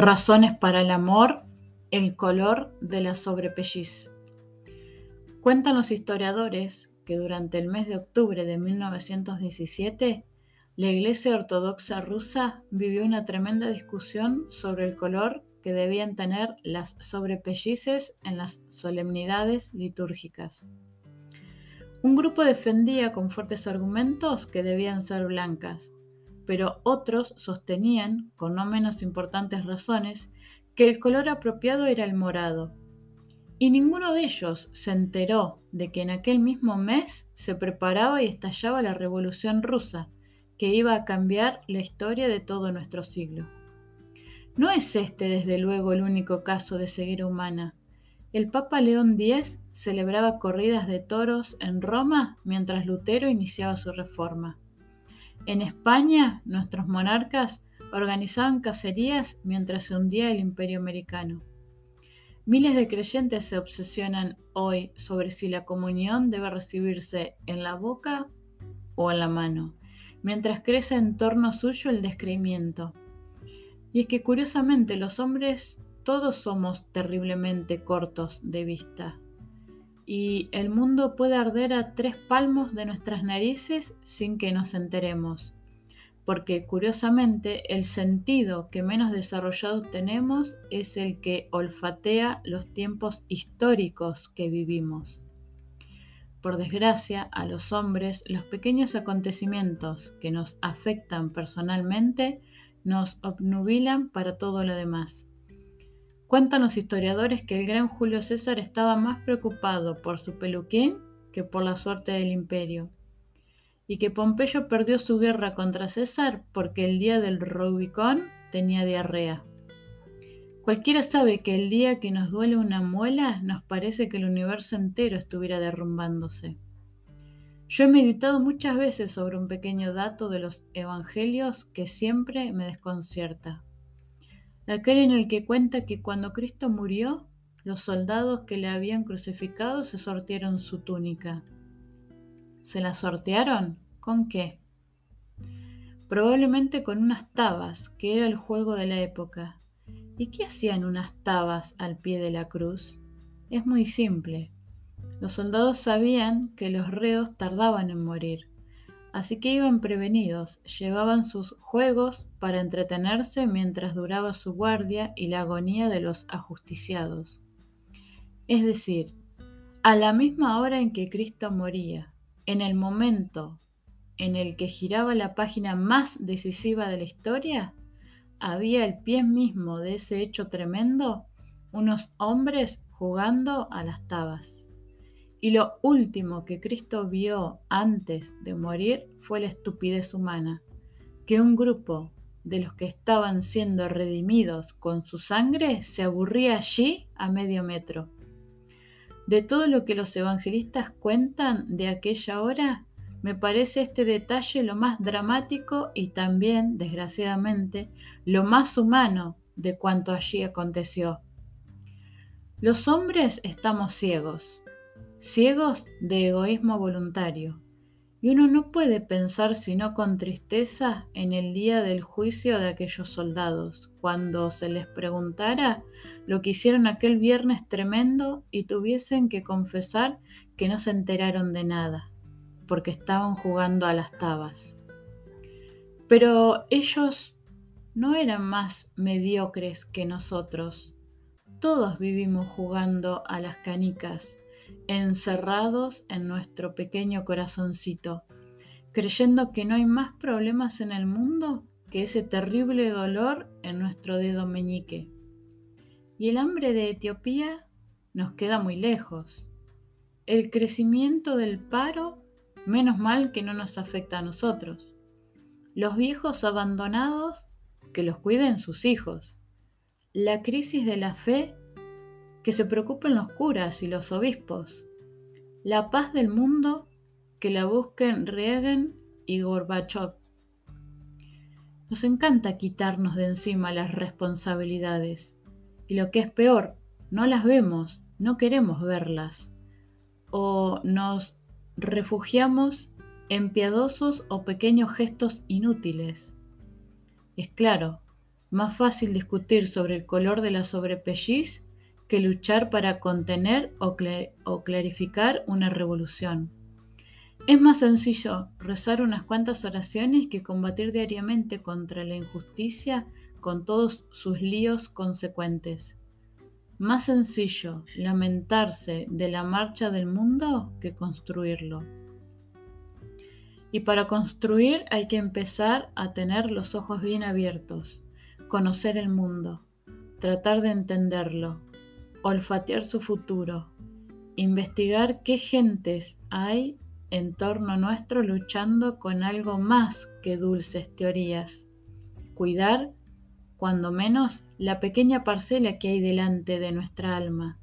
Razones para el amor, el color de la sobrepelliz. Cuentan los historiadores que durante el mes de octubre de 1917, la Iglesia Ortodoxa rusa vivió una tremenda discusión sobre el color que debían tener las sobrepellices en las solemnidades litúrgicas. Un grupo defendía con fuertes argumentos que debían ser blancas, pero otros sostenían, con no menos importantes razones, que el color apropiado era el morado. Y ninguno de ellos se enteró de que en aquel mismo mes se preparaba y estallaba la Revolución rusa, que iba a cambiar la historia de todo nuestro siglo. No es este, desde luego, el único caso de ceguera humana. El Papa León X celebraba corridas de toros en Roma mientras Lutero iniciaba su reforma. En España, nuestros monarcas organizaban cacerías mientras se hundía el imperio americano. Miles de creyentes se obsesionan hoy sobre si la comunión debe recibirse en la boca o en la mano, mientras crece en torno suyo el descreimiento. Y es que curiosamente los hombres todos somos terriblemente cortos de vista y el mundo puede arder a tres palmos de nuestras narices sin que nos enteremos, porque curiosamente el sentido que menos desarrollado tenemos es el que olfatea los tiempos históricos que vivimos. Por desgracia, a los hombres los pequeños acontecimientos que nos afectan personalmente nos obnubilan para todo lo demás. Cuentan los historiadores que el gran Julio César estaba más preocupado por su peluquín que por la suerte del imperio, y que Pompeyo perdió su guerra contra César porque el día del Rubicón tenía diarrea. Cualquiera sabe que el día que nos duele una muela nos parece que el universo entero estuviera derrumbándose. Yo he meditado muchas veces sobre un pequeño dato de los evangelios que siempre me desconcierta aquel en el que cuenta que cuando Cristo murió, los soldados que le habían crucificado se sortearon su túnica. ¿Se la sortearon? ¿Con qué? Probablemente con unas tabas, que era el juego de la época. ¿Y qué hacían unas tabas al pie de la cruz? Es muy simple. Los soldados sabían que los reos tardaban en morir Así que iban prevenidos, llevaban sus juegos para entretenerse mientras duraba su guardia y la agonía de los ajusticiados. Es decir, a la misma hora en que Cristo moría, en el momento en el que giraba la página más decisiva de la historia, había al pie mismo de ese hecho tremendo unos hombres jugando a las tabas. Y lo último que Cristo vio antes de morir fue la estupidez humana, que un grupo de los que estaban siendo redimidos con su sangre se aburría allí a medio metro. De todo lo que los evangelistas cuentan de aquella hora, me parece este detalle lo más dramático y también, desgraciadamente, lo más humano de cuanto allí aconteció. Los hombres estamos ciegos, ciegos de egoísmo voluntario. Y uno no puede pensar sino con tristeza en el día del juicio de aquellos soldados, cuando se les preguntara lo que hicieron aquel viernes tremendo y tuviesen que confesar que no se enteraron de nada, porque estaban jugando a las tabas. Pero ellos no eran más mediocres que nosotros. Todos vivimos jugando a las canicas encerrados en nuestro pequeño corazoncito, creyendo que no hay más problemas en el mundo que ese terrible dolor en nuestro dedo meñique. Y el hambre de Etiopía nos queda muy lejos. El crecimiento del paro, menos mal que no nos afecta a nosotros. Los viejos abandonados, que los cuiden sus hijos. La crisis de la fe que se preocupen los curas y los obispos. La paz del mundo, que la busquen Reagan y Gorbachev. Nos encanta quitarnos de encima las responsabilidades. Y lo que es peor, no las vemos, no queremos verlas. O nos refugiamos en piadosos o pequeños gestos inútiles. Es claro, Más fácil discutir sobre el color de la sobrepelliz que luchar para contener o, o clarificar una revolución. Es más sencillo rezar unas cuantas oraciones que combatir diariamente contra la injusticia con todos sus líos consecuentes. Más sencillo lamentarse de la marcha del mundo que construirlo. Y para construir hay que empezar a tener los ojos bien abiertos, conocer el mundo, tratar de entenderlo, olfatear su futuro, investigar qué gentes hay en torno nuestro luchando con algo más que dulces teorías, cuidar, cuando menos, la pequeña parcela que hay delante de nuestra alma.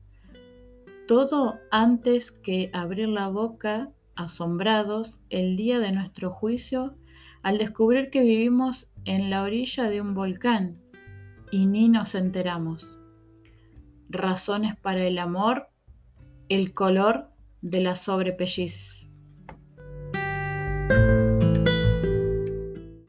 Todo antes que abrir la boca asombrados el día de nuestro juicio al descubrir que vivimos en la orilla de un volcán y ni nos enteramos. Razones para el amor, el color de la sobrepelliz.